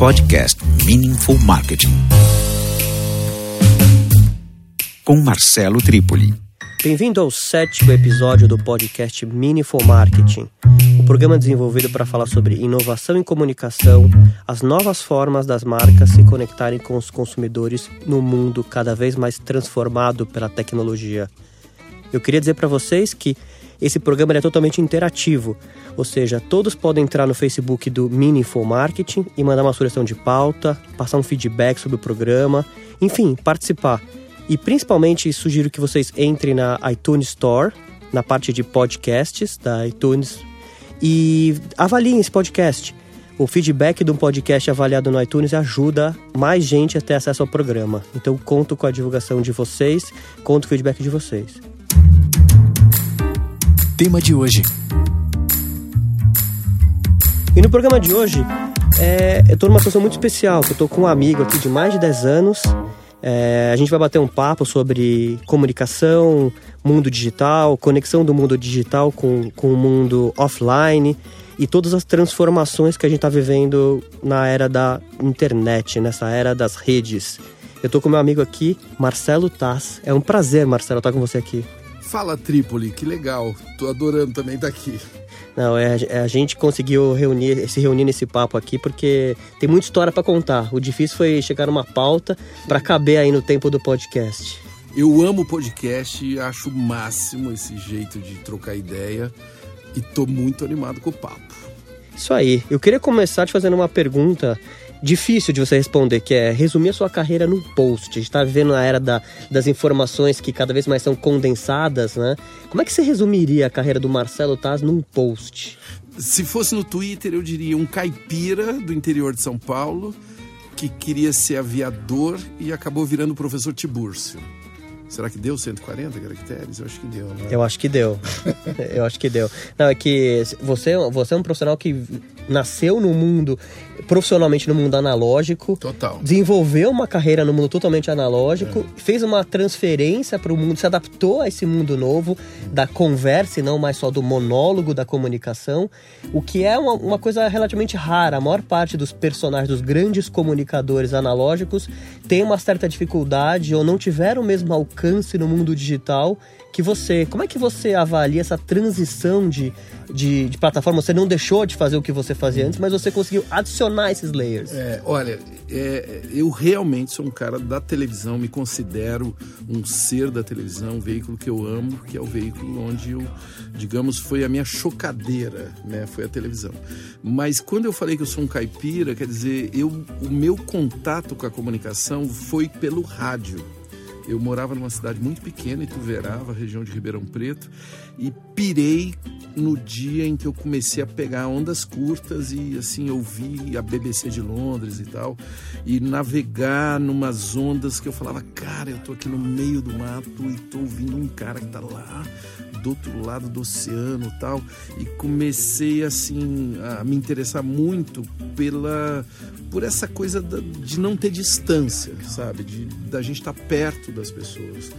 Podcast Meaningful Marketing. Com Marcelo Trípoli. Bem-vindo ao sétimo episódio do podcast Meaningful Marketing, o um programa desenvolvido para falar sobre inovação em comunicação, as novas formas das marcas se conectarem com os consumidores no mundo cada vez mais transformado pela tecnologia. Eu queria dizer para vocês que esse programa é totalmente interativo, ou seja, todos podem entrar no Facebook do Meaningful Marketing e mandar uma sugestão de pauta, passar um feedback sobre o programa, enfim, participar. E principalmente sugiro que vocês entrem na iTunes Store, na parte de podcasts da iTunes, e avaliem esse podcast. O feedback de um podcast avaliado no iTunes ajuda mais gente a ter acesso ao programa. Então conto com a divulgação de vocês, conto com o feedback de vocês. Tema de hoje. E no programa de hoje, é, eu estou numa situação muito especial, eu estou com um amigo aqui de mais de 10 anos. É, a gente vai bater um papo sobre comunicação, mundo digital, conexão do mundo digital com, com o mundo offline e todas as transformações que a gente está vivendo na era da internet, nessa era das redes. Eu estou com meu amigo aqui, Marcelo Taz. É um prazer, Marcelo, estar com você aqui. Fala, Trípoli, que legal. Tô adorando também estar aqui. Não, é, é, a gente conseguiu reunir, se reunir nesse papo aqui porque tem muita história para contar. O difícil foi chegar numa pauta para caber aí no tempo do podcast. Eu amo podcast, acho o máximo esse jeito de trocar ideia e tô muito animado com o papo. Isso aí. Eu queria começar te fazendo uma pergunta difícil de você responder, que é resumir a sua carreira num post. A gente está vivendo a era da, das informações que cada vez mais são condensadas, né? Como é que você resumiria a carreira do Marcelo Taz num post? Se fosse no Twitter, eu diria um caipira do interior de São Paulo que queria ser aviador e acabou virando professor Tibúrcio. Será que deu 140 caracteres? Eu acho que deu, né? Eu acho que deu. Eu acho que deu. Não, é que você, você é um profissional que nasceu no mundo, profissionalmente no mundo analógico. Total. Desenvolveu uma carreira no mundo totalmente analógico, é. fez uma transferência para o mundo, se adaptou a esse mundo novo da conversa e não mais só do monólogo da comunicação, o que é uma, uma coisa relativamente rara. A maior parte dos personagens, dos grandes comunicadores analógicos, tem uma certa dificuldade ou não tiveram o mesmo alcance alcance no mundo digital que você. Como é que você avalia essa transição de, de, de, plataforma? Você não deixou de fazer o que você fazia antes, mas você conseguiu adicionar esses layers. É, olha, é, eu realmente sou um cara da televisão, me considero um ser da televisão, um veículo que eu amo, que é o veículo onde eu, digamos, foi a minha chocadeira, né? Foi a televisão. Mas quando eu falei que eu sou um caipira, quer dizer, eu, o meu contato com a comunicação foi pelo rádio. Eu morava numa cidade muito pequena, Ituverava, região de Ribeirão Preto, e pirei no dia em que eu comecei a pegar ondas curtas e assim ouvir a BBC de Londres e tal, e navegar numas ondas que eu falava, cara, eu tô aqui no meio do mato e tô ouvindo um cara que tá lá do outro lado do oceano tal e comecei assim a me interessar muito pela por essa coisa de não ter distância sabe? De da gente estar perto das pessoas.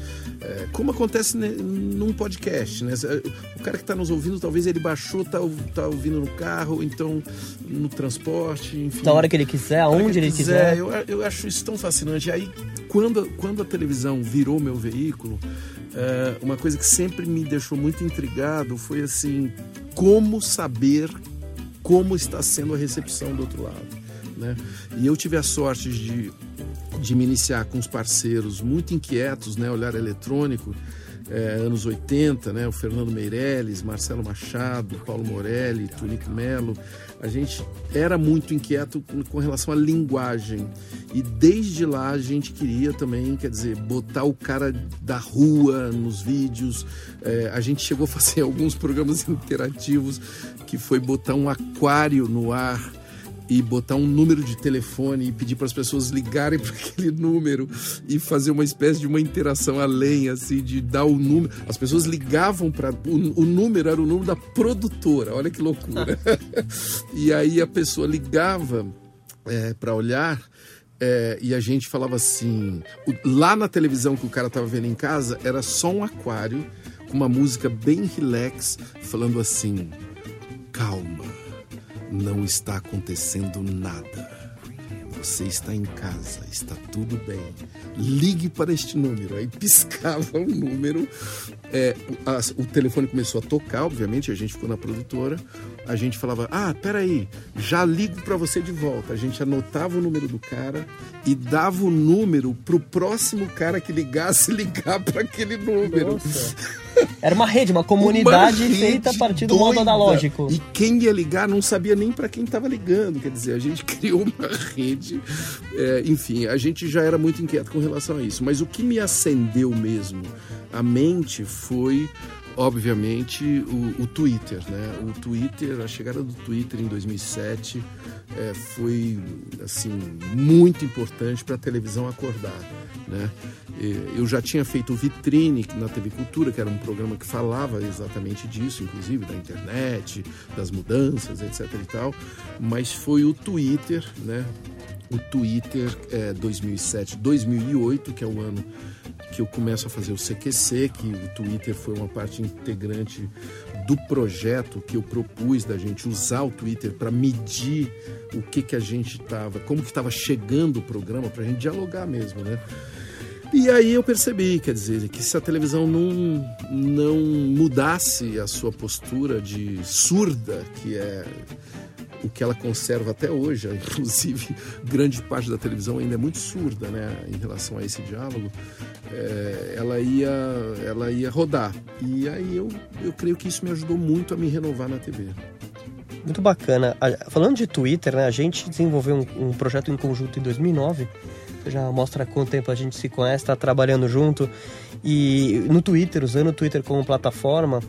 É, como acontece num podcast né o cara que está nos ouvindo talvez ele baixou tá, tá ouvindo no carro então no transporte enfim da hora que ele quiser aonde ele quiser, quiser. Eu, eu acho isso tão fascinante aí quando quando a televisão virou meu veículo é, uma coisa que sempre me deixou muito intrigado foi assim como saber como está sendo a recepção do outro lado. Né? E eu tive a sorte de, de me iniciar com os parceiros muito inquietos, né? Olhar eletrônico, é, anos 80, né? O Fernando Meirelles, Marcelo Machado, Paulo Morelli, Tunico Melo. A gente era muito inquieto com relação à linguagem. E desde lá a gente queria também, quer dizer, botar o cara da rua nos vídeos. É, a gente chegou a fazer alguns programas interativos que foi botar um aquário no ar e botar um número de telefone e pedir para as pessoas ligarem para aquele número e fazer uma espécie de uma interação além, assim, de dar o número. As pessoas ligavam para. O, o, número era o número da produtora, olha que loucura. e aí a pessoa ligava é, para olhar. É, e a gente falava assim: lá na televisão que o cara estava vendo em casa, era só um aquário com uma música bem relax, falando assim: calma não está acontecendo nada. Você está em casa, está tudo bem. Ligue para este número. Aí piscava o número. É, a, o telefone começou a tocar, obviamente, a gente ficou na produtora. A gente falava: Ah, peraí, já ligo para você de volta. A gente anotava o número do cara e dava o número pro próximo cara que ligasse ligar para aquele número. Nossa. Era uma rede, uma comunidade Uma feita a partir do modo analógico. E quem ia ligar não sabia nem para quem estava ligando. Quer dizer, a gente criou uma rede. é, enfim, a gente já era muito inquieto com relação a isso. Mas o que me acendeu mesmo a mente foi, obviamente, o, o Twitter. Né? O Twitter, a chegada do Twitter em 2007 é, foi assim muito importante para a televisão acordar. Né? Eu já tinha feito Vitrine na TV Cultura, que era um programa que falava exatamente disso, inclusive da internet, das mudanças, etc. e tal. Mas foi o Twitter, né? O Twitter é, 2007, 2008, que é o ano que eu começo a fazer o CQC, que o Twitter foi uma parte integrante do projeto que eu propus da gente usar o Twitter para medir o que que a gente estava, como que estava chegando o programa para a gente dialogar mesmo, né? E aí eu percebi, quer dizer, que se a televisão não, não mudasse a sua postura de surda, que é o que ela conserva até hoje, inclusive grande parte da televisão ainda é muito surda, né, em relação a esse diálogo, é, ela ia, ela ia rodar. E aí eu, eu creio que isso me ajudou muito a me renovar na TV. Muito bacana. Falando de Twitter, né, a gente desenvolveu um, um projeto em conjunto em 2009. Já mostra quanto tempo a gente se conhece, está trabalhando junto. E no Twitter, usando o Twitter como plataforma,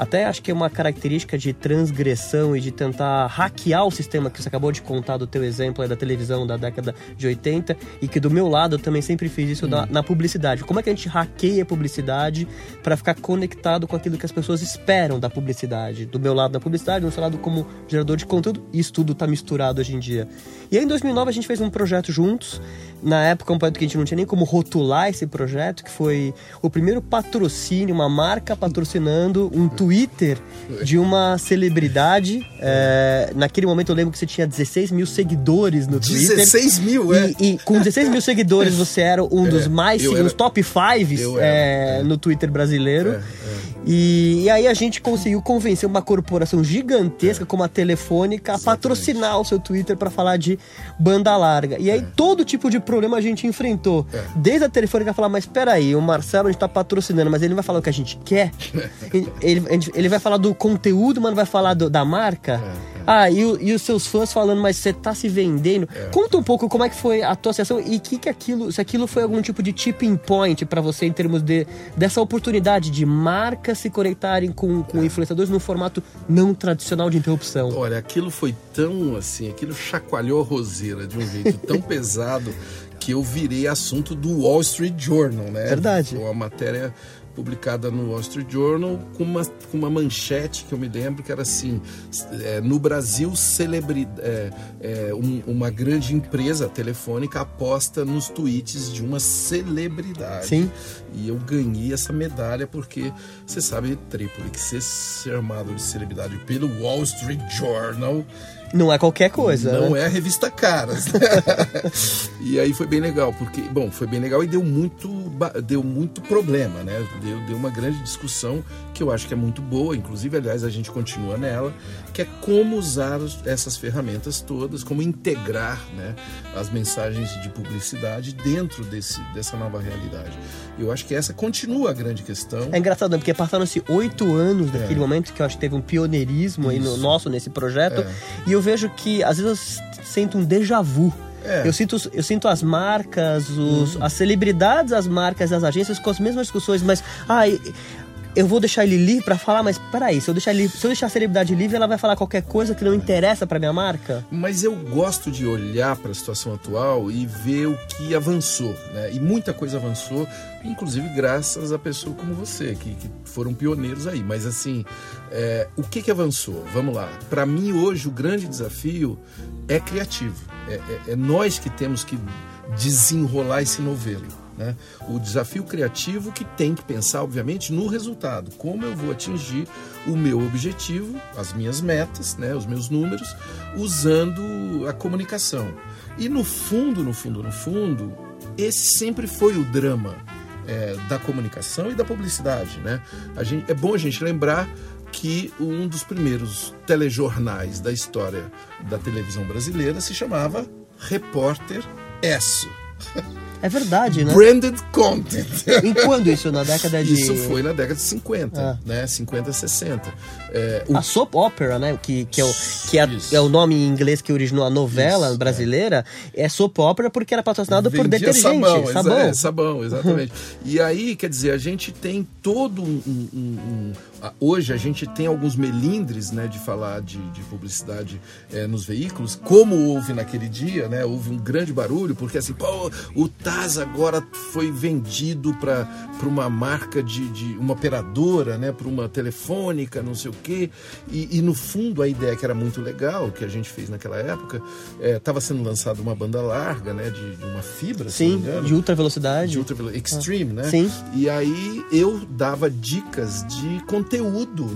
até acho que é uma característica de transgressão e de tentar hackear o sistema que você acabou de contar do teu exemplo aí da televisão da década de 80 e que do meu lado eu também sempre fiz isso na, na publicidade. Como é que a gente hackeia a publicidade para ficar conectado com aquilo que as pessoas esperam da publicidade? Do meu lado da publicidade, do seu lado como gerador de conteúdo, isso tudo tá misturado hoje em dia. E aí em 2009 a gente fez um projeto juntos. Na época um projeto que a gente não tinha nem como rotular esse projeto, que foi o primeiro patrocínio, uma marca patrocinando um Twitter de uma celebridade. É, naquele momento eu lembro que você tinha 16 mil seguidores no Twitter. 16 mil, é? E, e com 16 mil seguidores você era um dos mais, um dos top fives eu era, é, é. no Twitter brasileiro. É, é. E, e aí a gente conseguiu convencer uma corporação gigantesca como a Telefônica a patrocinar o seu Twitter para falar de banda larga. E aí todo tipo de problema a gente enfrentou. É. Desde a Telefônica falar, mas peraí, o Marcelo a gente tá patrocinando, mas ele não vai falar o que a gente quer. ele, ele, ele vai falar do conteúdo, mas não vai falar do- da marca. Ah, e, e os seus fãs falando, mas você tá se vendendo. Conta um pouco como é que foi a tua sessão e que que aquilo, se aquilo foi algum tipo de tipping point para você em termos de dessa oportunidade de marcas se conectarem com, com influenciadores num formato não tradicional de interrupção. Olha, aquilo foi tão assim, aquilo chacoalhou a roseira de um jeito tão pesado que eu virei assunto do Wall Street Journal, né? Verdade. Foi uma matéria publicada no Wall Street Journal com uma, com uma manchete que eu me lembro que era assim: é, no Brasil, celebri, é, é, um- uma grande empresa telefônica aposta nos tweets de uma celebridade. Sim. E eu ganhei essa medalha porque você sabe, Trípoli, que ser chamado de celebridade pelo Wall Street Journal Não é qualquer coisa. não né? é a revista Caras. e aí foi bem legal, porque, bom, foi bem legal e deu muito, deu muito problema, né? Deu, deu uma grande discussão que eu acho que é muito boa, inclusive, aliás, a gente continua nela, que é como usar essas ferramentas todas, como integrar né, as mensagens de publicidade dentro desse, dessa nova realidade. Eu acho que essa continua a grande questão. É engraçado, né? porque passaram-se oito anos daquele É. momento que eu acho que teve um pioneirismo no nosso nesse projeto. É. E eu vejo que às vezes eu sinto um déjà vu. É. Eu, sinto, eu sinto as marcas, os, as celebridades, as marcas, as agências com as mesmas discussões, mas ah, eu vou deixar ele livre pra falar, mas peraí, se eu deixar ele, se eu deixar a celebridade livre, ela vai falar qualquer coisa que não interessa pra minha marca? Mas eu gosto de olhar para a situação atual e ver o que avançou, né? E muita coisa avançou, inclusive graças a pessoas como você, que, que foram pioneiros aí. Mas assim, é, o que, que avançou? Vamos lá. Para mim hoje o grande desafio é criativo. É, é- é nós que temos que desenrolar esse novelo. Né? O desafio criativo que tem que pensar, obviamente, no resultado. Como eu vou atingir o meu objetivo, as minhas metas, né? os meus números, usando a comunicação. E no fundo, no fundo, no fundo, esse sempre foi o drama é, da comunicação e da publicidade, né? A gente, é bom a gente lembrar que um dos primeiros telejornais da história da televisão brasileira se chamava Repórter Esso. É verdade, né? Branded content. Em quando isso? Na década de. Isso foi na década de 50, Ah. né? 50, 60. É, o A soap opera, né? Que, que, é, o, que é, é o nome em inglês que originou a novela Isso, brasileira. É. soap opera porque era patrocinado por Vendia detergente. Sabão, sabão. é, sabão, exatamente. e aí, quer dizer, a gente tem todo um. um- um- hoje a gente tem alguns melindres, né, de falar de, de publicidade é, nos veículos, como houve naquele dia, né? Houve um grande barulho, porque assim, pô, o Taz agora foi vendido para uma marca de, de uma operadora, né? Para uma telefônica, não sei o quê. E, e, no fundo a ideia que era muito legal, que a gente fez naquela época, estava sendo lançada uma banda larga, né? De, de uma fibra, Sim, de ultra velocidade. de ultra velo- extreme, né? Sim. E aí eu dava dicas de conteúdo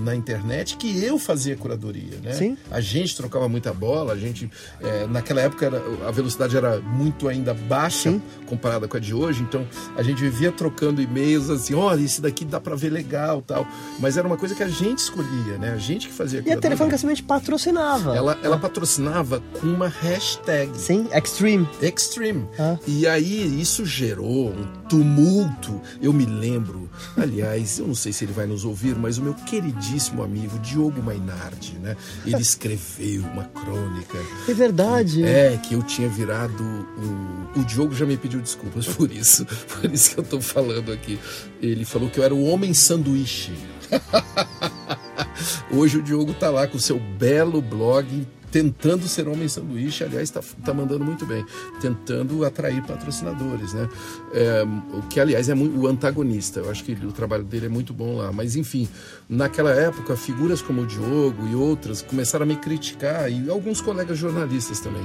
na internet que eu fazia curadoria, né? Sim. A gente trocava muita bola, a gente é, naquela época era- a velocidade era muito ainda baixa Sim. comparada com a de hoje, então a gente vivia trocando e-mails assim, olha, esse daqui dá pra ver legal, tal. Mas era uma coisa que a gente escolhia, né? A gente que fazia E a. Telefônica simplesmente patrocinava. ela, ela patrocinava com uma hashtag. Sim, Extreme. Extreme. Ah. E aí isso gerou um tumulto. Eu me lembro, aliás, eu não sei se ele vai nos ouvir, mas o meu queridíssimo amigo Diogo Mainardi, né? Ele escreveu uma crônica. É verdade. É, que eu tinha virado um... O Diogo já me pediu desculpas por isso. Por isso que eu tô falando aqui. Ele falou que eu era o homem sanduíche. Hoje o Diogo tá lá com o seu belo blog tentando ser homem sanduíche, aliás, está tá mandando muito bem, tentando atrair patrocinadores, né? É, o que, aliás, é muito, o antagonista. Eu acho que o trabalho dele é muito bom lá. Mas, enfim, naquela época, figuras como o Diogo e outras começaram a me criticar, e alguns colegas jornalistas também.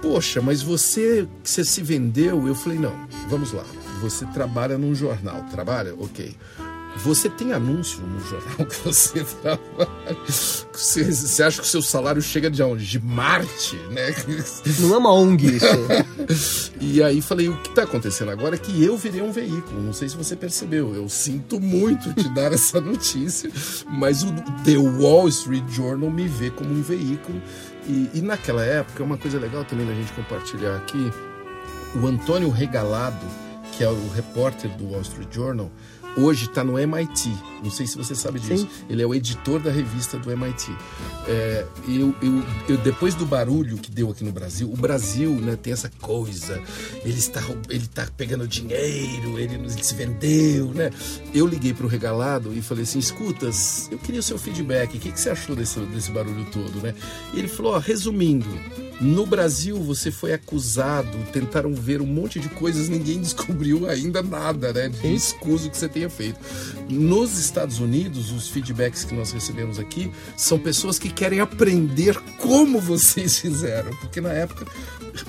Poxa, mas você, você se vendeu? Eu falei, não, vamos lá. Você trabalha num jornal. Trabalha? Ok. Você tem anúncio no jornal que você trabalha? Você, você acha que o seu salário chega de onde? De Marte, né? Não é uma ONG isso. E aí falei, o que está acontecendo agora é que eu virei um veículo. Não sei se você percebeu. Eu sinto muito te dar essa notícia, mas o The Wall Street Journal me vê como um veículo. E, e naquela época, uma coisa legal também da gente compartilhar aqui, o Antônio Regalado, que é o repórter do Wall Street Journal, hoje está no MIT. Não sei se você sabe disso. Sim. Ele é o editor da revista do MIT. É, eu, eu, eu- depois do barulho que deu aqui no Brasil, o Brasil né, tem essa coisa. Ele está, ele está pegando dinheiro, ele, ele se vendeu, né? Eu liguei para o Regalado e falei assim: escuta, eu queria o seu feedback. O que, que você achou desse, desse barulho todo, né? E ele falou: ó, resumindo. No Brasil, você foi acusado, tentaram ver um monte de coisas, ninguém descobriu ainda nada, né? De escuso que você feito. Nos Estados Unidos, os feedbacks que nós recebemos aqui são pessoas que querem aprender como vocês fizeram, porque na época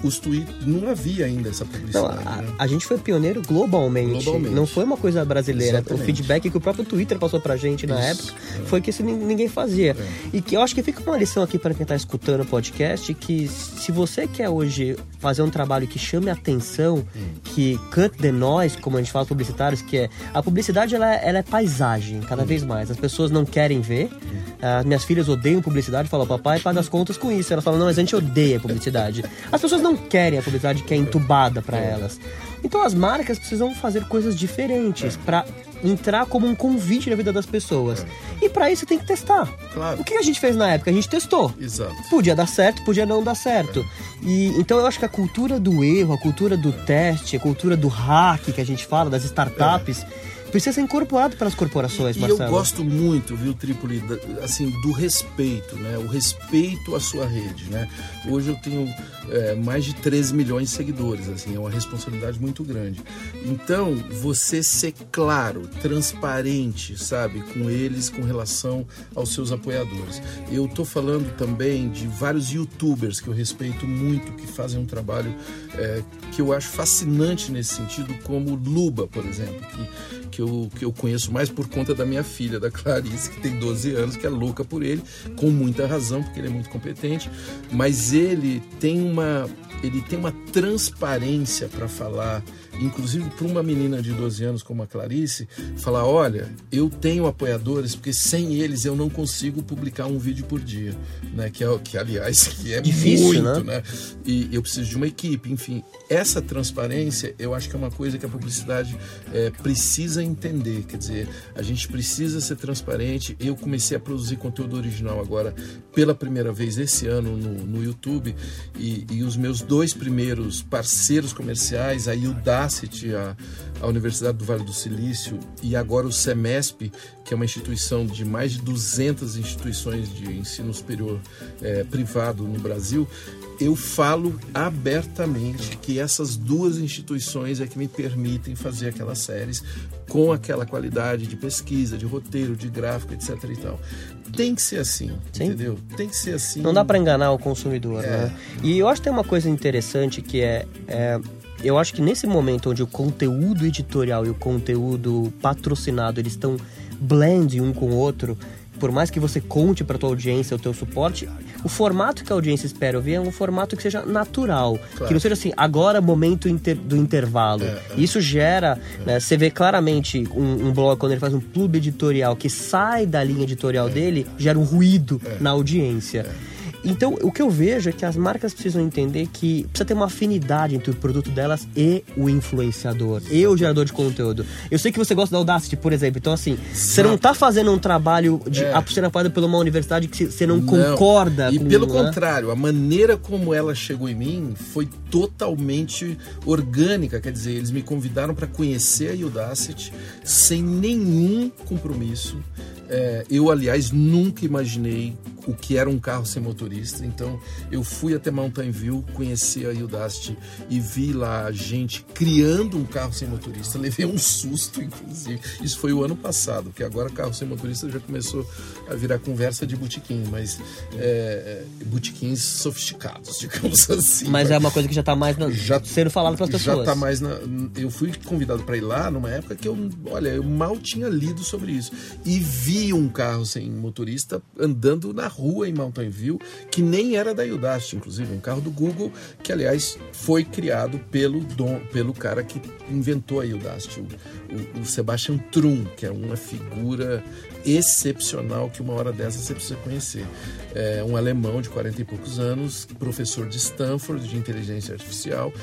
os tweets não havia ainda essa Não, publicidade. a, né? a gente foi pioneiro globalmente. Globalmente. Não foi uma coisa brasileira. Exatamente. O feedback que o próprio Twitter passou pra gente na Isso, época é. foi que isso nin- ninguém fazia. E que eu acho que fica uma lição aqui para quem tá escutando o podcast que se você quer hoje fazer um trabalho que chame a atenção, Hum. que cut the noise, como a gente fala publicitários, que é a publicidade ela, é- ela é paisagem cada Hum. vez mais. As pessoas não querem ver. As minhas filhas odeiam publicidade, falam, papai paga as contas com isso. Elas falam, não, mas a gente odeia publicidade. As pessoas não querem a publicidade que é entubada para elas. Então as marcas precisam fazer coisas diferentes para entrar como um convite na vida das pessoas. E para isso tem que testar. Claro. O que a gente fez na época? A gente testou. Exato. Podia dar certo, podia não dar certo. E então eu acho que a cultura do erro, a cultura do teste, a cultura do hack que a gente fala das startups, precisa ser incorporado pelas corporações, E Marcelo. eu gosto muito, viu, Trípoli, assim, do respeito, né? O respeito à sua rede, né? Hoje eu tenho é, mais de 13 milhões de seguidores, assim, é uma responsabilidade muito grande. Então, você ser claro, transparente, sabe, com eles com relação aos seus apoiadores. Eu tô falando também de vários youtubers que eu respeito muito, que fazem um trabalho é, que eu acho fascinante nesse sentido, como Luba, por exemplo, que que eu, que eu conheço mais por conta da minha filha, da Clarice, que tem 12 anos, que é louca por ele, com muita razão, porque ele é muito competente. Mas ele tem uma, ele tem uma transparência para falar, inclusive para uma menina de 12 anos como a Clarice, falar: olha, eu tenho apoiadores, porque sem eles eu não consigo publicar um vídeo por dia, né? Que, é, que aliás, que é Difícil, muito, né? né? E eu preciso de uma equipe, enfim. Essa transparência, eu acho que é uma coisa que a publicidade é, precisa entender. Quer dizer, a gente precisa ser transparente. Eu comecei a produzir conteúdo original agora pela primeira vez esse ano no, no YouTube e, e os meus dois primeiros parceiros comerciais, a A, a Universidade do Vale do Silício e agora o SEMESP, que é uma instituição de mais de 200 instituições de ensino superior é, privado no Brasil, eu falo abertamente que essas duas instituições é que me permitem fazer aquelas séries com aquela qualidade de pesquisa, de roteiro, de gráfico, etc. e tal. Tem que ser assim, Sim. entendeu? Tem que ser assim. Não dá para enganar o consumidor, É. né? E eu acho que tem uma coisa interessante que é, é, eu acho que nesse momento onde o conteúdo editorial e o conteúdo patrocinado eles estão blend um com o outro, por mais que você conte para tua audiência o teu suporte, o formato que a audiência espera ouvir é um formato que seja natural, Claro. que não seja assim, agora é momento inter- do intervalo. É, Isso gera, né, você vê claramente um, um blog quando ele faz um clube editorial que sai da linha É. editorial dele, gera um ruído na audiência. Então, o que eu vejo é que as marcas precisam entender que precisa ter uma afinidade entre o produto delas e o influenciador, e o gerador de conteúdo. Eu sei que você gosta da Audacity, por exemplo, então assim, você não tá fazendo um trabalho de É. sendo apoiado por uma universidade que você não, concorda E com pelo né? contrário, a maneira como ela chegou em mim foi totalmente orgânica. Quer dizer, eles me convidaram para conhecer a Udacity sem nenhum compromisso. É, eu, aliás, nunca imaginei o que era um carro sem motorista. Então, eu fui até Mountain View, conheci a Udacity e vi lá a gente criando um carro sem motorista. Levei um susto, inclusive. Isso foi o ano passado, que agora carro sem motorista já começou a virar conversa de botequim, mas é, botequins sofisticados, digamos assim. Mas é uma coisa que já tá mais na, Já- sendo falado para as já pessoas. tá mais na. Eu fui convidado para ir lá numa época que eu, olha, eu mal tinha lido sobre isso. E vi um carro sem motorista andando na rua em Mountain View, que nem era da Udacity, inclusive, um carro do Google, que aliás foi criado pelo, dom, pelo cara que inventou a Udacity, o, o, o Sebastian Trum, que é uma figura excepcional que uma hora dessa você precisa conhecer. É um alemão de 40 e poucos anos, professor de Stanford de inteligência artificial,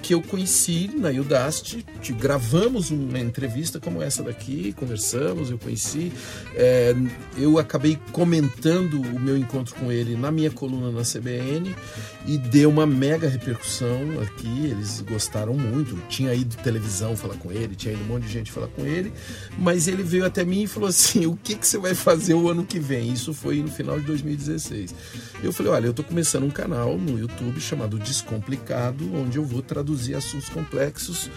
que eu conheci na Udacity, gravamos uma entrevista como essa daqui, conversamos, eu conheci, é, eu acabei comentando o meu encontro com ele na minha coluna na CBN e deu uma mega repercussão aqui, eles gostaram muito, tinha ido televisão falar com ele, tinha ido um monte de gente falar com ele, mas ele veio até mim e falou assim, o que, que você vai fazer o ano que vem? Isso foi no final de 2016. Eu falei, olha, eu tô começando um canal no YouTube chamado Descomplicado, onde eu vou traduzir assuntos complexos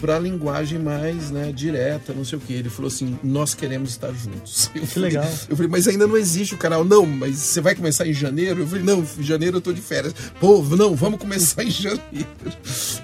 para linguagem mais né, direta, não sei o que. Ele falou assim: nós queremos estar juntos. Eu Que falei, legal. Eu falei, mas ainda não existe o canal. Não, mas você vai começar em janeiro? Eu falei, não, em janeiro eu tô de férias. Pô, não, vamos começar em janeiro.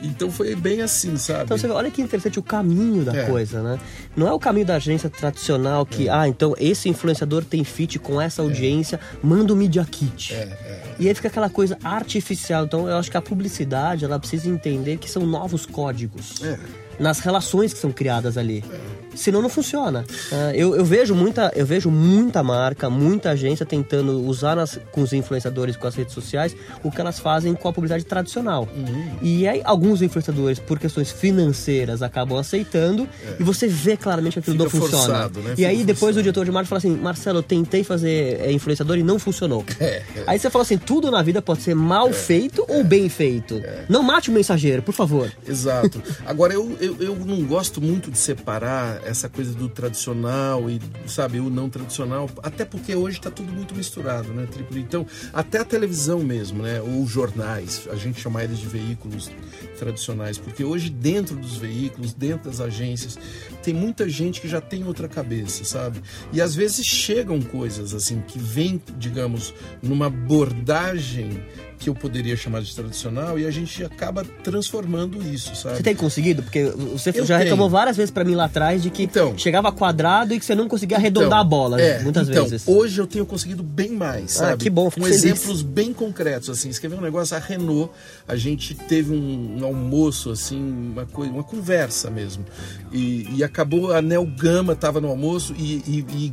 Então foi bem assim, sabe? Então você vê, olha que interessante o caminho da É. coisa, né? Não é o caminho da agência tradicional que, ah, então esse influenciador tem fit com essa audiência, manda o Media Kit. É, E aí fica aquela coisa artificial. Então eu acho que a publicidade, ela precisa entender que são novos códigos. É. Nas relações que são criadas ali. Senão não funciona. Ah, eu, eu vejo muita, eu vejo muita marca, muita agência tentando usar nas- com os influenciadores, com as redes sociais, o que elas fazem com a publicidade tradicional. Uhum. E aí alguns influenciadores, por questões financeiras, acabam aceitando e você vê claramente que aquilo É. Fica não funciona. forçado, né? E aí Fica depois forçado. o diretor de marketing fala assim, Marcelo, eu tentei fazer é, influenciador e não funcionou. É, é. Aí você fala assim, tudo na vida pode ser mal feito ou bem feito. Não mate o mensageiro, por favor. Exato. Agora, eu, eu, eu não gosto muito de separar essa coisa do tradicional e, sabe, o não tradicional, até porque hoje está tudo muito misturado, né, Triplo? Então, até a televisão mesmo, né, ou jornais, a gente chama eles de veículos tradicionais, porque hoje dentro dos veículos, dentro das agências, tem muita gente que já tem outra cabeça, sabe? E às vezes chegam coisas assim que vêm, digamos, numa abordagem que eu poderia chamar de tradicional e a gente acaba transformando isso, sabe? Você tem conseguido? Porque você Eu já tenho. reclamou várias vezes pra mim lá atrás de que Então. chegava quadrado e que você não conseguia arredondar a bola, é, muitas então, vezes. Hoje eu tenho conseguido bem mais, Ah, sabe? que bom, Com feliz. exemplos bem concretos, assim. Escrever um negócio, a Renault, a gente teve um, um almoço, assim, uma coisa, uma conversa mesmo. E, e acabou, a Nel Gama estava no almoço e, e- e,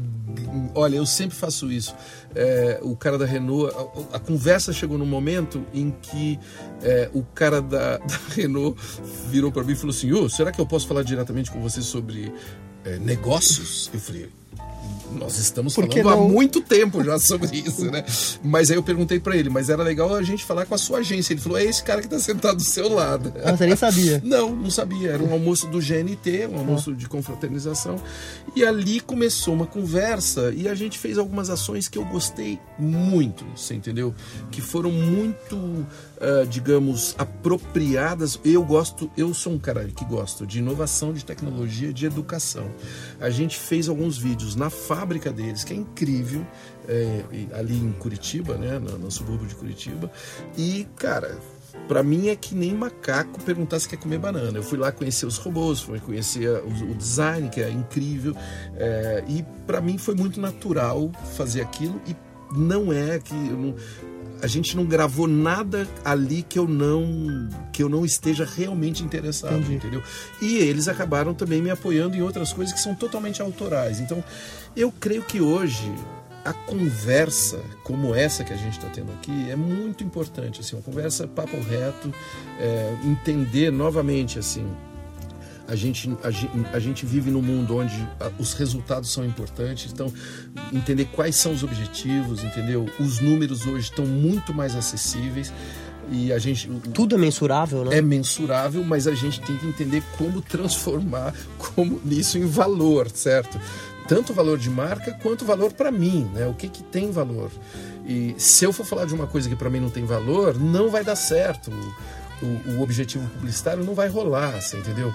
olha, eu sempre faço isso. É, o cara da Renault, a, a conversa chegou num momento em que é, o cara da, da Renault virou para mim e falou assim: Ô, será que eu posso falar diretamente com você sobre é, negócios? Eu falei. Nós estamos Por que falando há não? muito tempo já sobre isso, né? Mas aí eu perguntei para ele, mas era legal a gente falar com a sua agência. Ele falou: é esse cara que tá sentado do seu lado. Ah, você nem sabia. Não, não sabia. Era um almoço do GNT, um almoço de confraternização. E ali começou uma conversa e a gente fez algumas ações que eu gostei muito, você entendeu? Que foram muito, ah, digamos, apropriadas. Eu gosto, eu sou um cara que gosto de inovação, de tecnologia, de educação. A gente fez alguns vídeos na fábrica deles, que é incrível, é, ali em Curitiba, né, no, no subúrbio de Curitiba. E, cara, Pra mim é que nem macaco perguntar se quer comer banana. Eu fui lá conhecer os robôs, fui conhecer o, design, que é incrível. é, e pra mim foi muito natural fazer aquilo. E não é que eu não- a gente não gravou nada ali que eu não que eu não esteja realmente interessado, Entendi. entendeu? E eles acabaram também me apoiando em outras coisas que são totalmente autorais. Então, eu creio que hoje a conversa como essa que a gente está tendo aqui é muito importante, assim, uma conversa papo reto, é, entender novamente, assim, a gente, a, a gente vive num mundo onde ah, os resultados são importantes, então entender quais são os objetivos, entendeu? Os números hoje estão muito mais acessíveis e a gente Tudo é mensurável, né? é mensurável, mas a gente tem que entender como transformar como isso em valor, certo? Tanto valor de marca quanto valor para mim, né? O que que tem valor? E se eu for falar de uma coisa que para mim não tem valor, não vai dar certo. O, o objetivo publicitário não vai rolar, você entendeu?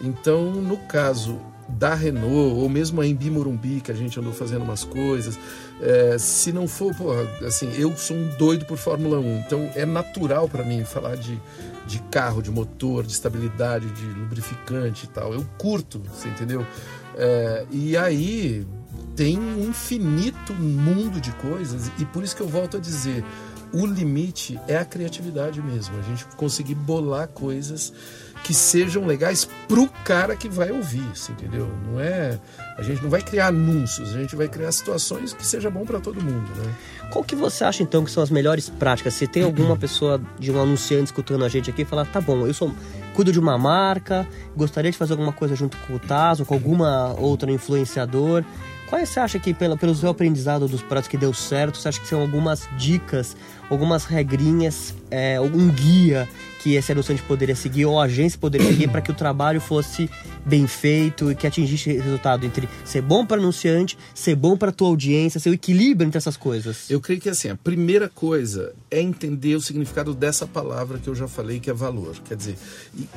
Então, no caso da Renault, ou mesmo a Embi Morumbi, que a gente andou fazendo umas coisas, é, se não for, porra, assim, eu sou um doido por Fórmula 1, então é natural para mim falar de, de carro, de motor, de estabilidade, de lubrificante e tal. Eu curto, você entendeu? É, e aí tem um infinito mundo de coisas, e por isso que eu volto a dizer: o limite é a criatividade mesmo, a gente conseguir bolar coisas que sejam legais pro cara que vai ouvir, você entendeu? Não é, a gente não vai criar anúncios, a gente vai criar situações que seja bom para todo mundo, né? Qual que você acha então que são as melhores práticas? Se tem alguma pessoa de um anunciante escutando a gente aqui e falar, tá bom, eu sou cuido de uma marca, gostaria de fazer alguma coisa junto com o Taz ou com alguma outra influenciador. Quais você acha que, pela, pelo seu aprendizado dos pratos que deu certo, você acha que são algumas dicas, algumas regrinhas, é, um guia que esse anunciante poderia seguir ou a agência poderia seguir para que o trabalho fosse bem feito e que atingisse resultado entre ser bom para anunciante, ser bom para tua audiência, ser o equilíbrio entre essas coisas? Eu creio que assim, a primeira coisa é entender o significado dessa palavra que eu já falei, que é valor. Quer dizer,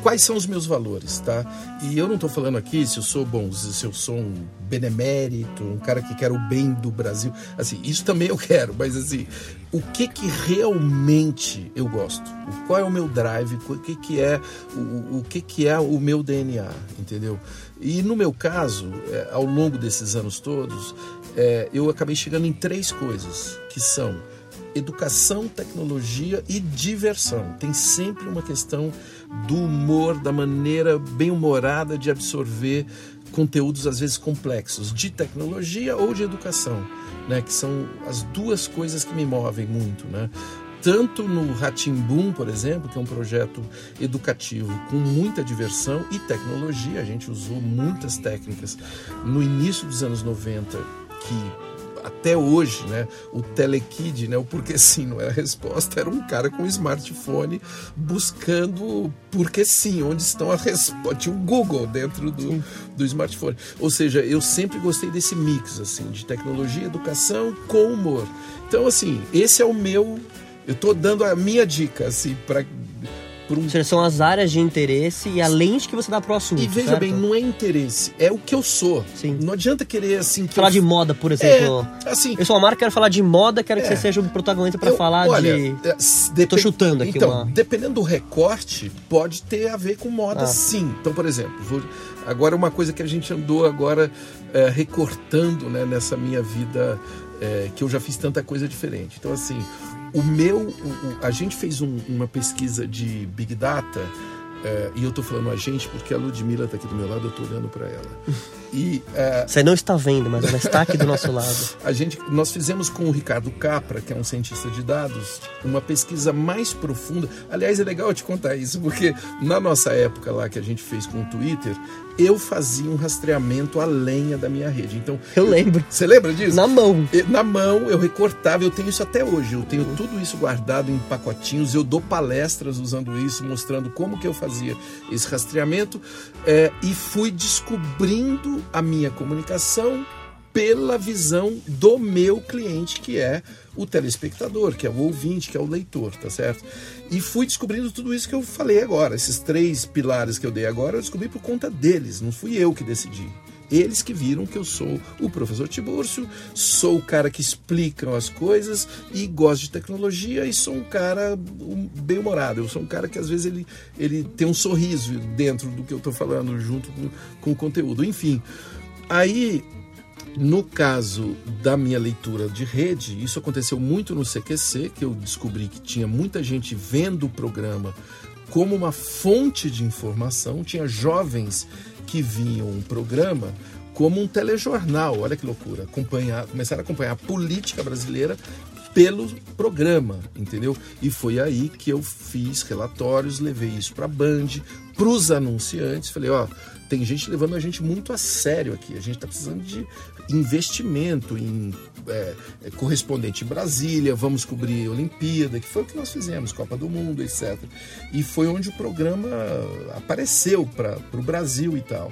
quais são os meus valores, tá? E eu não estou falando aqui se eu sou bom, se eu sou um benemérito, um cara que quer o bem do Brasil. Assim, isso também eu quero, mas assim, o que que realmente eu gosto? Qual é o meu drive? O que que é o, o que que é o meu DNA, entendeu? E no meu caso, é, ao longo desses anos todos, é, eu acabei chegando em três coisas que são educação, tecnologia e diversão. Tem sempre uma questão do humor, da maneira bem humorada de absorver conteúdos às vezes complexos, de tecnologia ou de educação, né? Que são as duas coisas que me movem muito, né? Tanto no Ratimbum, por exemplo, que é um projeto educativo com muita diversão e tecnologia, a gente usou muitas técnicas no início dos anos 90 que até hoje, né, o Telekid, né, o porque sim não era a resposta, era um cara com um smartphone buscando porque sim, onde estão as respostas. Tinha o Google dentro do, do smartphone. Ou seja, eu sempre gostei desse mix, assim, de tecnologia, educação com humor. Então, assim, esse é o meu. Eu tô dando a minha dica, assim, para por um Ou seja, são as áreas de interesse e a lente que você dá pro assunto. E veja certo? bem, não é interesse, é o que eu sou. Sim. Não adianta querer assim que Falar eu... de moda, por exemplo. É, assim, Eu sou uma marca, quero falar de moda, quero que É. você seja o protagonista eu- falar olha, de. é, s- depen- Tô chutando aqui Então, uma- dependendo do recorte, pode ter a ver com moda, Ah. sim. Então, por exemplo, vou- agora uma coisa que a gente andou agora é, recortando né, nessa minha vida, é, que eu já fiz tanta coisa diferente. Então, assim, o meu, o- a gente fez um- uma pesquisa de Big Data. é, e eu tô falando a gente porque a Ludmilla tá aqui do meu lado, eu tô olhando para ela. E é, Você não está vendo, mas ela está aqui do nosso lado. a gente, nós fizemos com o Ricardo Capra, que é um cientista de dados, uma pesquisa mais profunda. Aliás, é legal eu te contar isso, porque na nossa época lá que a gente fez com o Twitter, eu fazia um rastreamento à lenha da minha rede. Então, Eu lembro. Você lembra disso? Na mão. Na mão, eu recortava, eu tenho isso até hoje. Eu tenho tudo isso guardado em pacotinhos, eu dou palestras usando isso, mostrando como que eu fazia esse rastreamento é, e fui descobrindo a minha comunicação pela visão do meu cliente, que é o telespectador, que é o ouvinte, que é o leitor, tá certo? E fui descobrindo tudo isso que eu falei agora, esses três pilares que eu dei agora, eu descobri por conta deles, não fui eu que decidi. Eles que viram que eu sou o professor Tibúrcio, sou o cara que explica as coisas e gosto de tecnologia e sou um cara um, bem-humorado. Eu sou um cara que às vezes ele, ele tem um sorriso dentro do que eu estou falando, junto com, com o conteúdo. Enfim, aí no caso da minha leitura de rede, isso aconteceu muito no CQC, que eu descobri que tinha muita gente vendo o programa como uma fonte de informação. Tinha jovens que viam o programa como um telejornal. Olha que loucura. Acompanhar, começaram a acompanhar a política brasileira pelo programa, entendeu? E foi aí que eu fiz relatórios, levei isso para a Band, para os anunciantes, falei, ó, tem gente levando a gente muito a sério aqui, a gente está precisando de investimento em é, é, correspondente em Brasília, vamos cobrir Olimpíada, que foi o que nós fizemos, Copa do Mundo, etc. E foi onde o programa apareceu para o Brasil e tal.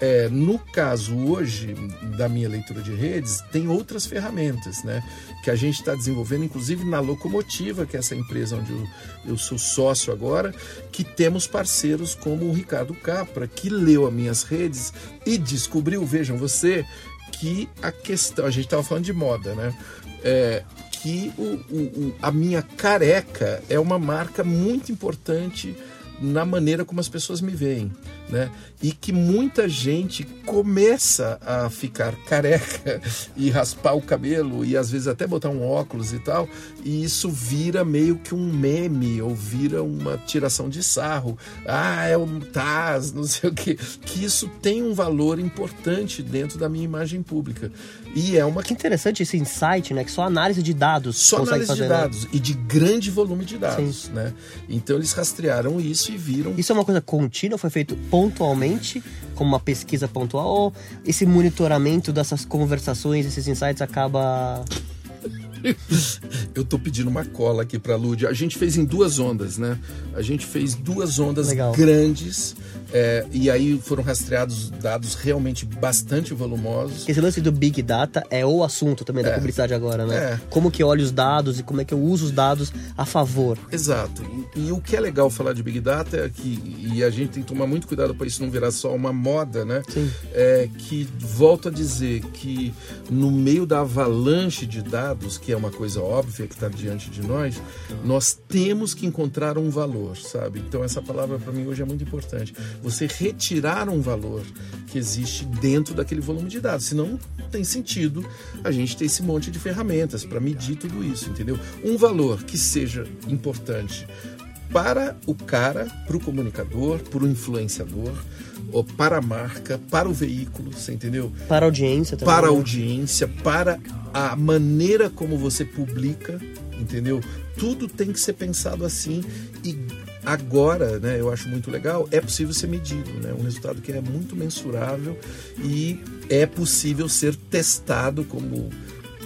É, no caso hoje da minha leitura de redes, tem outras ferramentas, né? Que a gente está desenvolvendo, inclusive na Locomotiva, que é essa empresa onde eu, eu sou sócio agora, que temos parceiros como o Ricardo Capra, que leu as minhas redes e descobriu, vejam você, que a questão, a gente estava falando de moda, né? É, que o, o, o, a minha careca é uma marca muito importante na maneira como as pessoas me veem, né? E que muita gente começa a ficar careca e raspar o cabelo e às vezes até botar um óculos e tal, e isso vira meio que um meme ou vira uma tiração de sarro. Ah, é um Taz, não sei o quê. Que isso tem um valor importante dentro da minha imagem pública. E é uma Que interessante esse insight, né? Que só análise de dados só análise fazer. de né? dados e de grande volume de dados, né? Então eles rastrearam isso e viram Isso é uma coisa contínua, foi feito pontualmente, como uma pesquisa pontual, ou esse monitoramento dessas conversações, esses insights acaba. Eu tô pedindo uma cola aqui pra Lud. A gente fez em duas ondas, né? A gente fez duas ondas Legal. grandes é, e aí foram rastreados dados realmente bastante volumosos. Esse lance do Big Data é o assunto também da É. publicidade agora, né? É. Como que eu olho os dados e como é que eu uso os dados a favor. Exato. E, e o que é legal falar de Big Data é que, e a gente tem que tomar muito cuidado para isso não virar só uma moda, né? Sim. É que, volto a dizer, que no meio da avalanche de dados, que é uma coisa óbvia que está diante de nós, nós temos que encontrar um valor, sabe? Então essa palavra para mim hoje é muito importante. Você retirar um valor que existe dentro daquele volume de dados, senão não tem sentido a gente ter esse monte de ferramentas para medir tudo isso, entendeu? Um valor que seja importante para o cara, para o comunicador, para o influenciador, ou para a marca, para o veículo, você entendeu? Para a audiência também. Para a né? audiência, para a maneira como você publica, entendeu? Tudo tem que ser pensado assim e agora, né, eu acho muito legal, é possível ser medido, né? Um resultado que é muito mensurável e é possível ser testado como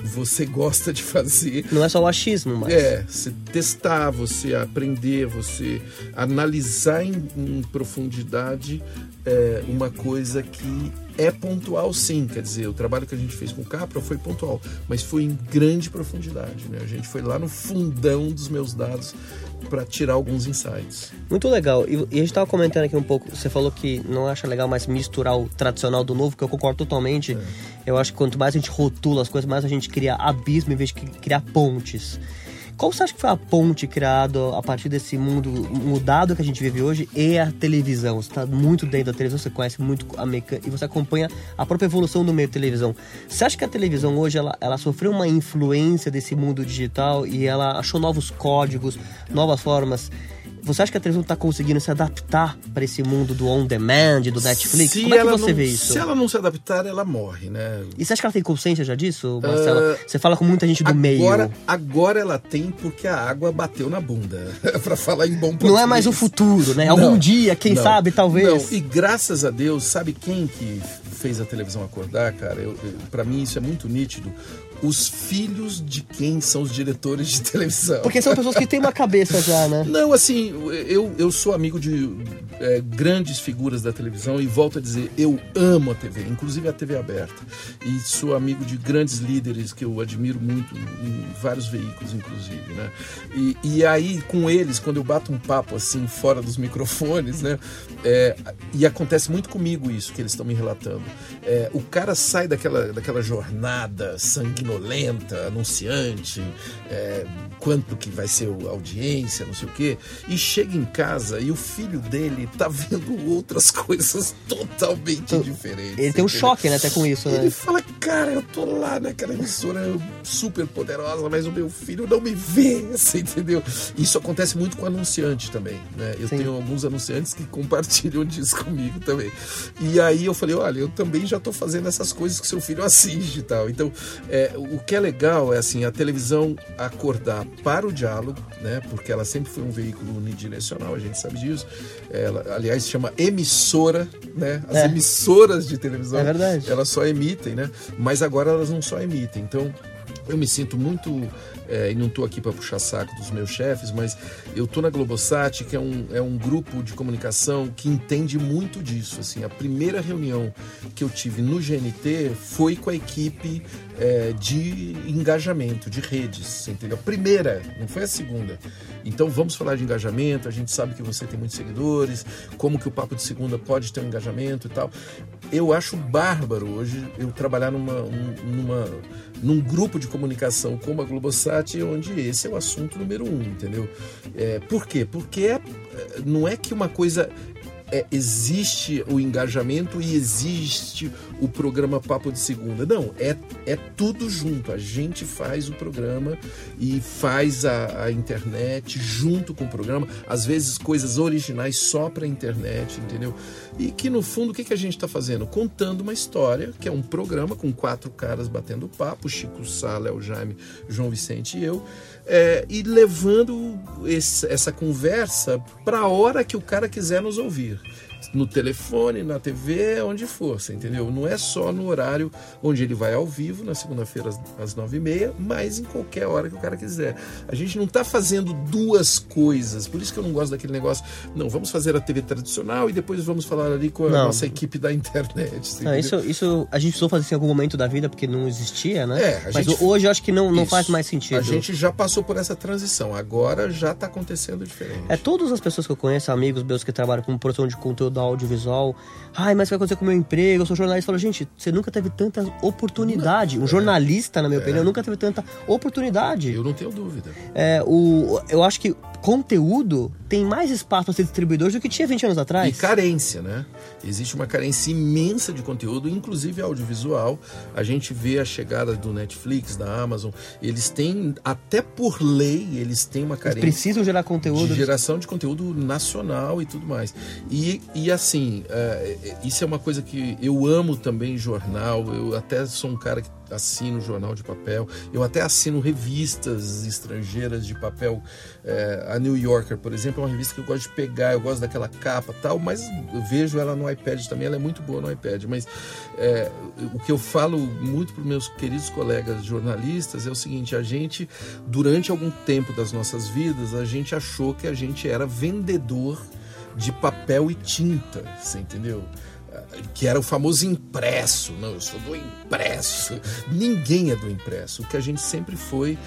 você gosta de fazer Não é só o achismo, mas. é, você testar, você aprender, você analisar em, em profundidade é, uma coisa que é pontual sim, quer dizer, o trabalho que a gente fez com o Capra foi pontual, mas foi em grande profundidade, né? A gente foi lá no fundão dos meus dados para tirar alguns insights. Muito legal. E, a gente estava comentando aqui um pouco, você falou que não acha legal mais misturar o tradicional do novo, que eu concordo totalmente. É. Eu acho que quanto mais a gente rotula as coisas, mais a gente cria abismo em vez de criar pontes. Qual você acha que foi a ponte criada a partir desse mundo mudado que a gente vive hoje e a televisão? Você está muito dentro da televisão, você conhece muito a mecânica e você acompanha a própria evolução do meio de televisão. Você acha que a televisão hoje ela, ela sofreu uma influência desse mundo digital e ela achou novos códigos, novas formas você acha que a televisão está conseguindo se adaptar para esse mundo do on demand, do Netflix? Se Como é que você não, vê isso? Se ela não se adaptar, ela morre, né? E você acha que ela tem consciência já disso, Marcela? Uh, você fala com muita gente do agora, meio. Agora ela tem porque a água bateu na bunda. para falar em bom português. Não é mais o futuro, né? Algum não, dia, quem não, sabe, talvez. Não, e graças a Deus, sabe quem que fez a televisão acordar, cara? Para mim isso é muito nítido os filhos de quem são os diretores de televisão. Porque são pessoas que têm uma cabeça já, né? Não, assim, eu, eu sou amigo de é, grandes figuras da televisão e volto a dizer, eu amo a TV, inclusive a TV aberta. E sou amigo de grandes líderes que eu admiro muito em vários veículos, inclusive, né? E, e aí, com eles, quando eu bato um papo assim, fora dos microfones, né? É, e acontece muito comigo isso que eles estão me relatando. É, o cara sai daquela, daquela jornada sanguinolenta sonolenta, anunciante, é, quanto que vai ser a audiência, não sei o quê, e chega em casa e o filho dele tá vendo outras coisas totalmente diferentes. Ele tem um choque, né, até com isso, né? Ele fala, cara, eu tô lá naquela emissora super poderosa, mas o meu filho não me vê, você entendeu? Isso acontece muito com anunciante também, né? Eu Sim. tenho alguns anunciantes que compartilham disso comigo também. E aí eu falei, olha, eu também já tô fazendo essas coisas que seu filho assiste e tal. Então, é, o que é legal é assim, a televisão acordar para o diálogo, né? Porque ela sempre foi um veículo unidirecional, a gente sabe disso. Ela, aliás, se chama emissora, né? As é. emissoras de televisão, é verdade. elas só emitem, né? Mas agora elas não só emitem. Então, eu me sinto muito é, e não estou aqui para puxar saco dos meus chefes, mas eu estou na Globosat, que é um, é um grupo de comunicação que entende muito disso. Assim, a primeira reunião que eu tive no GNT foi com a equipe é, de engajamento, de redes, entendeu? A primeira, não foi a segunda. Então vamos falar de engajamento, a gente sabe que você tem muitos seguidores, como que o Papo de Segunda pode ter um engajamento e tal. Eu acho bárbaro hoje eu trabalhar numa, numa, num grupo de comunicação como a Globosat, onde esse é o assunto número um, entendeu? É, por quê? Porque é, não é que uma coisa é, existe o engajamento e existe o programa Papo de Segunda. Não, é, é tudo junto. A gente faz o programa e faz a, a internet junto com o programa. Às vezes coisas originais só para a internet, entendeu? E que no fundo o que, que a gente está fazendo? Contando uma história, que é um programa com quatro caras batendo papo, Chico Sá, Léo Jaime, João Vicente e eu, é, e levando esse, essa conversa para a hora que o cara quiser nos ouvir no telefone, na TV, onde for, você entendeu? Não é só no horário onde ele vai ao vivo, na segunda-feira às nove e meia, mas em qualquer hora que o cara quiser. A gente não está fazendo duas coisas, por isso que eu não gosto daquele negócio, não, vamos fazer a TV tradicional e depois vamos falar ali com a não. nossa equipe da internet. Não, isso, isso a gente precisou fazer isso em algum momento da vida porque não existia, né? É, mas gente, hoje eu acho que não, não faz mais sentido. A gente já passou por essa transição, agora já está acontecendo diferente. É, todas as pessoas que eu conheço, amigos meus que trabalham com produção de conteúdo audiovisual. Ai, mas o que vai acontecer com o meu emprego? Eu sou jornalista. Eu falo, gente, você nunca teve tanta oportunidade. Um jornalista, na minha é. opinião, nunca teve tanta oportunidade. Eu não tenho dúvida. É, o, eu acho que conteúdo tem mais espaço para ser distribuidor do que tinha 20 anos atrás. E carência, né? Existe uma carência imensa de conteúdo, inclusive audiovisual. A gente vê a chegada do Netflix, da Amazon. Eles têm, até por lei, eles têm uma carência. Eles precisam gerar conteúdo. De geração de conteúdo nacional e tudo mais. E, e assim, uh, isso é uma coisa que eu amo também jornal. Eu até sou um cara que assino jornal de papel, eu até assino revistas estrangeiras de papel. É, a New Yorker, por exemplo, é uma revista que eu gosto de pegar, eu gosto daquela capa tal, mas vejo ela no iPad também, ela é muito boa no iPad. Mas é, o que eu falo muito para os meus queridos colegas jornalistas é o seguinte: a gente, durante algum tempo das nossas vidas, a gente achou que a gente era vendedor de papel e tinta, você entendeu? Que era o famoso impresso. Não, eu sou do impresso. Ninguém é do impresso. O que a gente sempre foi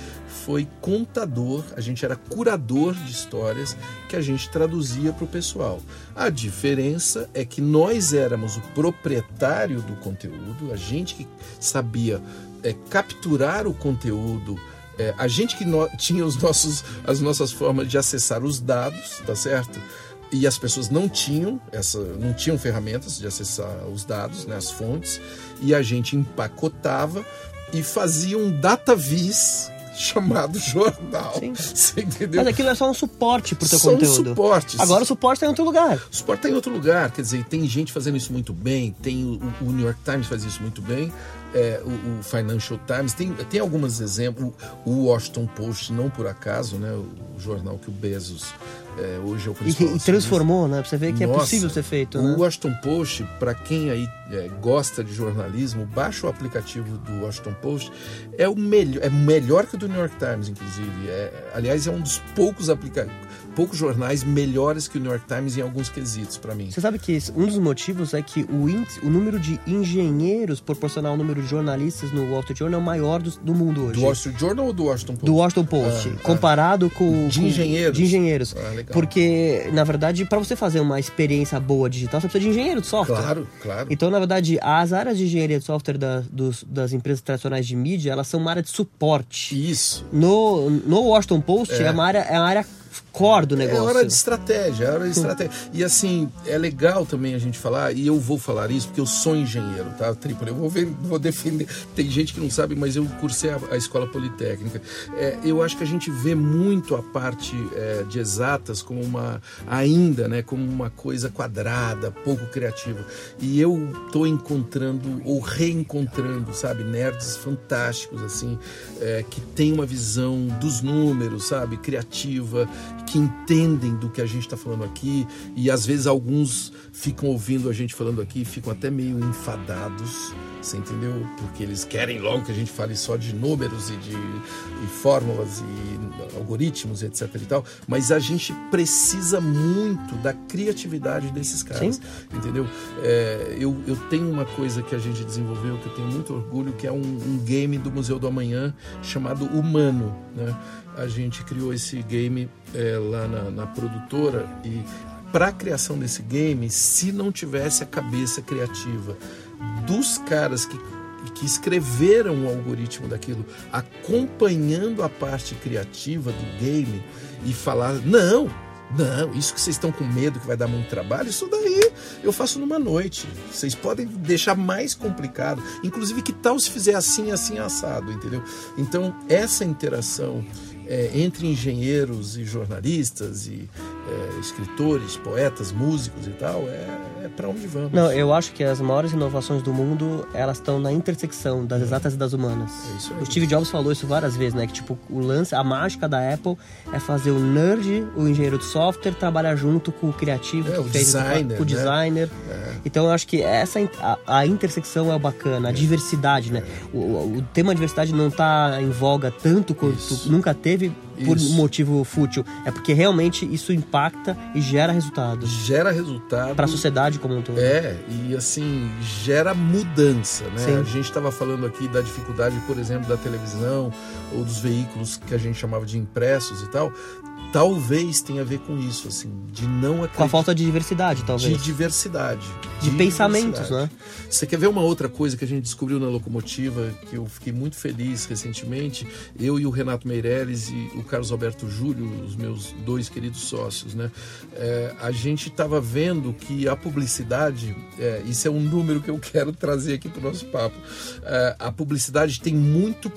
foi contador, a gente era curador de histórias que a gente traduzia para o pessoal. A diferença é que nós éramos o proprietário do conteúdo, a gente que sabia é, capturar o conteúdo. É, a gente que no, tinha os nossos, as nossas formas de acessar os dados, tá certo? E as pessoas não tinham essa não tinham ferramentas de acessar os dados né, as fontes e a gente empacotava e fazia um data vis chamado jornal. Sim. Você entendeu? Mas aquilo é só um suporte pro teu São conteúdo. suportes. Agora o suporte está em outro lugar. O suporte está em outro lugar. Quer dizer, tem gente fazendo isso muito bem. Tem o, o New York Times faz isso muito bem. É, o, o, Financial Times tem, tem alguns exemplos. O Washington Post, não por acaso, né? O, o jornal que o Bezos é, hoje é o principal. E, e transformou, né? Pra você ver que Nossa, é possível ser feito. O Né? Washington Post, para quem aí é, gosta de jornalismo, baixa o aplicativo do Washington Post. É o melhor, é melhor que o do New York Times, inclusive. É, aliás, é um dos poucos aplicativos poucos jornais melhores que o New York Times em alguns quesitos para mim. Você sabe que um dos motivos é que o, índice, o número de engenheiros proporcional ao número de jornalistas no Wall Street Journal é o maior do, do mundo hoje. Do Wall Street Journal ou do Washington Post? Do Washington Post, Ah, comparado com De com- engenheiros? De engenheiros. Ah, legal. Porque, na verdade, para você fazer uma experiência boa digital, você precisa de engenheiro de software. Claro, claro. Então, na verdade, as áreas de engenharia de software da- dos- das empresas tradicionais de mídia, elas são uma área de suporte. Isso. No, no Washington Post é, uma área, é uma área core do É negócio. hora de estratégia, é hora de estratégia. E assim, é legal também a gente falar, e eu vou falar isso porque eu sou engenheiro, tá? Trípoli, eu vou, ver, vou defender. Tem gente que não sabe, mas eu cursei a, a escola politécnica. É, eu acho que a gente vê muito a parte é, de exatas como uma, ainda, né? Como uma coisa quadrada, pouco criativa. E eu tô encontrando, ou reencontrando, sabe? Nerds fantásticos, assim, é, que tem uma visão dos números, sabe? Criativa, que entendem do que a gente está falando aqui e às vezes alguns ficam ouvindo a gente falando aqui ficam até meio enfadados, você entendeu? Porque eles querem logo que a gente fale só de números e de e fórmulas e algoritmos, etc e tal, mas a gente precisa muito da criatividade desses caras, Sim. entendeu? É, eu, eu tenho uma coisa que a gente desenvolveu que eu tenho muito orgulho, que é um, um game do Museu do Amanhã chamado Humano, né? A gente criou esse game é, lá na, na produtora e para a criação desse game, se não tivesse a cabeça criativa dos caras que, que escreveram o algoritmo daquilo, acompanhando a parte criativa do game e falar, não, não, isso que vocês estão com medo que vai dar muito trabalho, isso daí eu faço numa noite. Vocês podem deixar mais complicado. Inclusive, que tal se fizer assim, assim, assado, entendeu? Então, essa interação é, entre engenheiros e jornalistas e é, escritores, poetas, músicos e tal, é, é para onde vamos. Não, eu acho que as maiores inovações do mundo, elas estão na intersecção das exatas e das humanas. É isso aí. O Steve Jobs falou isso várias vezes, né? Que tipo, o lance, a mágica da Apple é fazer o nerd, o engenheiro de software, trabalhar junto com o criativo, É, que o fez designer, com o né? designer. Então eu acho que essa a, a intersecção é bacana, a diversidade, né? O, o, o tema diversidade não tá em voga tanto quanto Isso. nunca teve por Isso. motivo fútil. É porque realmente isso impacta e gera resultados Gera resultado. para a sociedade como um todo. É, e assim, gera mudança, né? Sim. A gente estava falando aqui da dificuldade, por exemplo, da televisão ou dos veículos que a gente chamava de impressos e tal. Talvez tenha a ver com isso, assim, de não Com a acreditar. falta de diversidade, talvez. De diversidade. De pensamentos, diversidade. Você quer ver uma outra coisa que a gente descobriu na locomotiva, que eu fiquei muito feliz recentemente? Eu e o Renato Meirelles e o Carlos Alberto Júlio, os meus dois queridos sócios, né? É, a gente estava vendo que a publicidade, é, isso é um número que eu quero trazer aqui para o nosso papo, é, a publicidade tem muito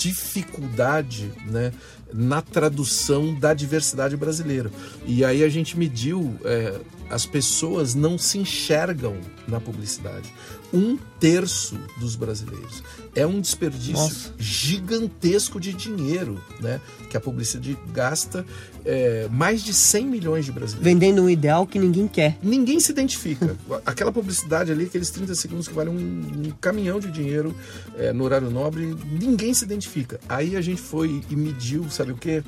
dificuldade né, na tradução da diversidade brasileira. E aí a gente mediu, é, as pessoas não se enxergam na publicidade. Um terço dos brasileiros. É um desperdício Nossa. gigantesco de dinheiro né, que a publicidade gasta. é, mais de 100 milhões de brasileiros. Vendendo um ideal que ninguém quer. Ninguém se identifica. Aquela publicidade ali, aqueles 30 segundos que valem um, um caminhão de dinheiro é, no horário nobre, ninguém se identifica. Aí a gente foi e mediu, sabe o que?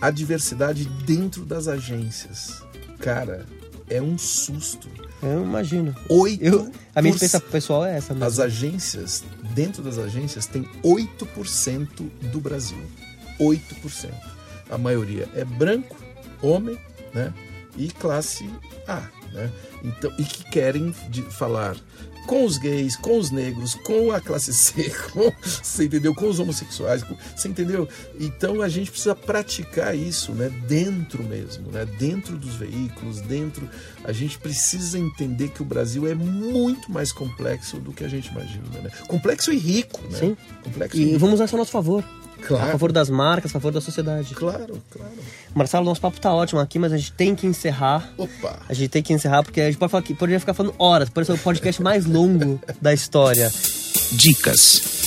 A diversidade dentro das agências. Cara, é um susto. Eu imagino. Oito Eu, a minha experiência pessoal é essa mesmo. As agências, dentro das agências, tem 8% do Brasil. 8%. A maioria é branco, homem, né? E classe A, né? Então, e que querem de falar com os gays, com os negros, com a classe C, com, você entendeu? Com os homossexuais, com, você entendeu? Então a gente precisa praticar isso, né? Dentro mesmo, né? Dentro dos veículos, dentro. A gente precisa entender que o Brasil é muito mais complexo do que a gente imagina, né? Complexo e rico, né? Sim. Complexo E rico. vamos usar isso a nosso favor. Claro. A favor das marcas, a favor da sociedade. Claro, claro. Marcelo, nosso papo tá ótimo aqui, mas a gente tem que encerrar. Opa! A gente tem que encerrar porque a gente pode falar que poderia ficar falando horas. Pode ser o podcast mais longo da história. Dicas.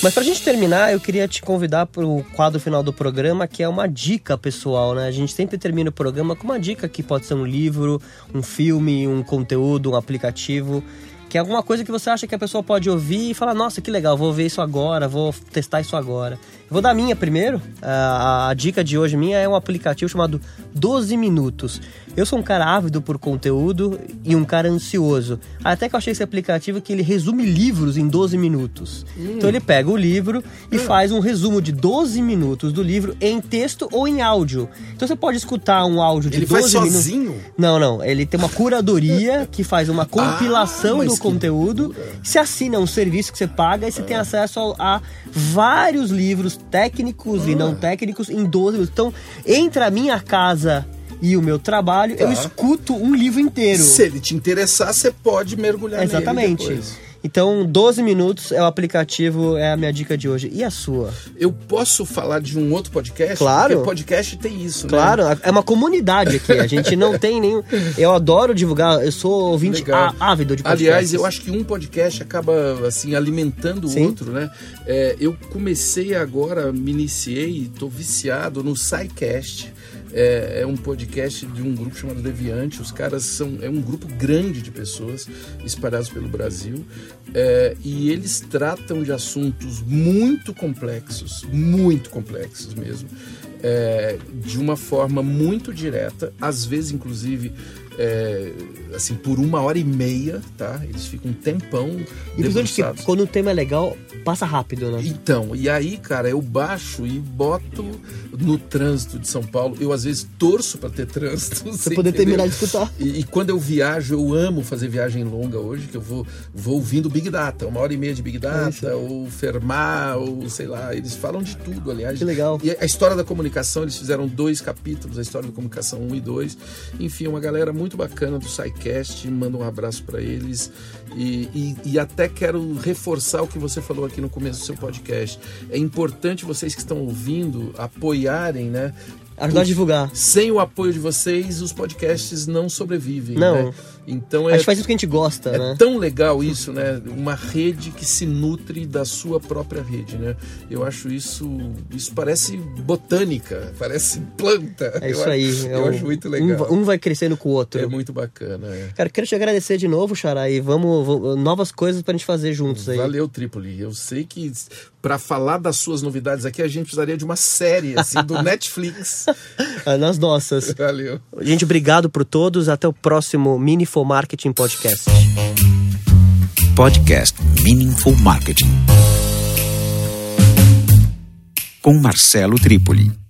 Mas pra gente terminar, eu queria te convidar pro quadro final do programa, que é uma dica pessoal, né? A gente sempre termina o programa com uma dica que pode ser um livro, um filme, um conteúdo, um aplicativo, que é alguma coisa que você acha que a pessoa pode ouvir e falar, nossa, que legal, vou ver isso agora, vou testar isso agora. Vou dar a minha primeiro. A, a dica de hoje minha é um aplicativo chamado 12 Minutos. Eu sou um cara ávido por conteúdo e um cara ansioso. Até que eu achei esse aplicativo que ele resume livros em 12 minutos. Então ele pega o livro e faz um resumo de 12 minutos do livro em texto ou em áudio. Então você pode escutar um áudio de Ele 12 faz minutos. sozinho? Não, não. Ele tem uma curadoria que faz uma compilação Ah, do conteúdo. Você assina um serviço que você paga e você tem acesso a, a vários livros técnicos e Ah. não técnicos em 12 minutos. Então, entre a minha casa e o meu trabalho, eu Tá. escuto um livro inteiro. Se ele te interessar, você pode mergulhar Exatamente. nele depois. Então, 12 minutos é o aplicativo, é a minha dica de hoje. E a sua? Eu posso falar de um outro podcast? Claro. Porque podcast tem isso, né? Claro, é uma comunidade aqui. A gente não tem nenhum. Eu adoro divulgar, eu sou ouvinte Legal. ávido de podcasts. Aliás, eu acho que um podcast acaba assim alimentando o Sim. outro, né? É, eu comecei agora, me iniciei, estou viciado no SciCast. É, é um podcast de um grupo chamado Deviante. Os caras são é um grupo grande de pessoas espalhados pelo Brasil é, e eles tratam de assuntos muito complexos, muito complexos mesmo, é, de uma forma muito direta, às vezes inclusive é, assim por uma hora e meia, tá? Eles ficam um tempão E principalmente que quando o tema é legal, passa rápido, né? Então, e aí, cara, eu baixo e boto no trânsito de São Paulo. Eu às vezes torço para ter trânsito. Pra poder terminar de escutar. E, e quando eu viajo, eu amo fazer viagem longa hoje, que eu vou, vou ouvindo Big Data, uma hora e meia de Big É Data, ou Fermar, ou sei lá, eles falam de tudo, aliás. Que legal. E a história da comunicação, eles fizeram dois capítulos, a história da comunicação 1 e 2. Enfim, uma galera muito bacana do SciCast, manda um abraço para eles. E, e, e até quero reforçar o que você falou aqui no começo do seu podcast. É importante vocês que estão ouvindo apoiarem, né? Ajudar a divulgar. Sem o apoio de vocês, os podcasts não sobrevivem. Não. Né? Então A é, gente faz isso que a gente gosta, é né? tão legal isso, né? Uma rede que se nutre da sua própria rede, né? Eu acho isso. Isso parece botânica, parece planta. É Eu isso acho- aí. é Eu um- acho muito um legal. va- Um, vai crescendo com o outro. É muito bacana. é. Cara, quero te agradecer de novo, Xará, e vamos, vamos- novas coisas pra gente fazer juntos aí. Valeu, Trípoli. Eu sei que para falar das suas novidades aqui, a gente precisaria de uma série assim, do Netflix. Ah, Nas nossas. Valeu. Gente, obrigado por todos. Até o próximo Minifo Marketing Podcast. Podcast Meaningful Marketing. Com Marcelo Trípoli.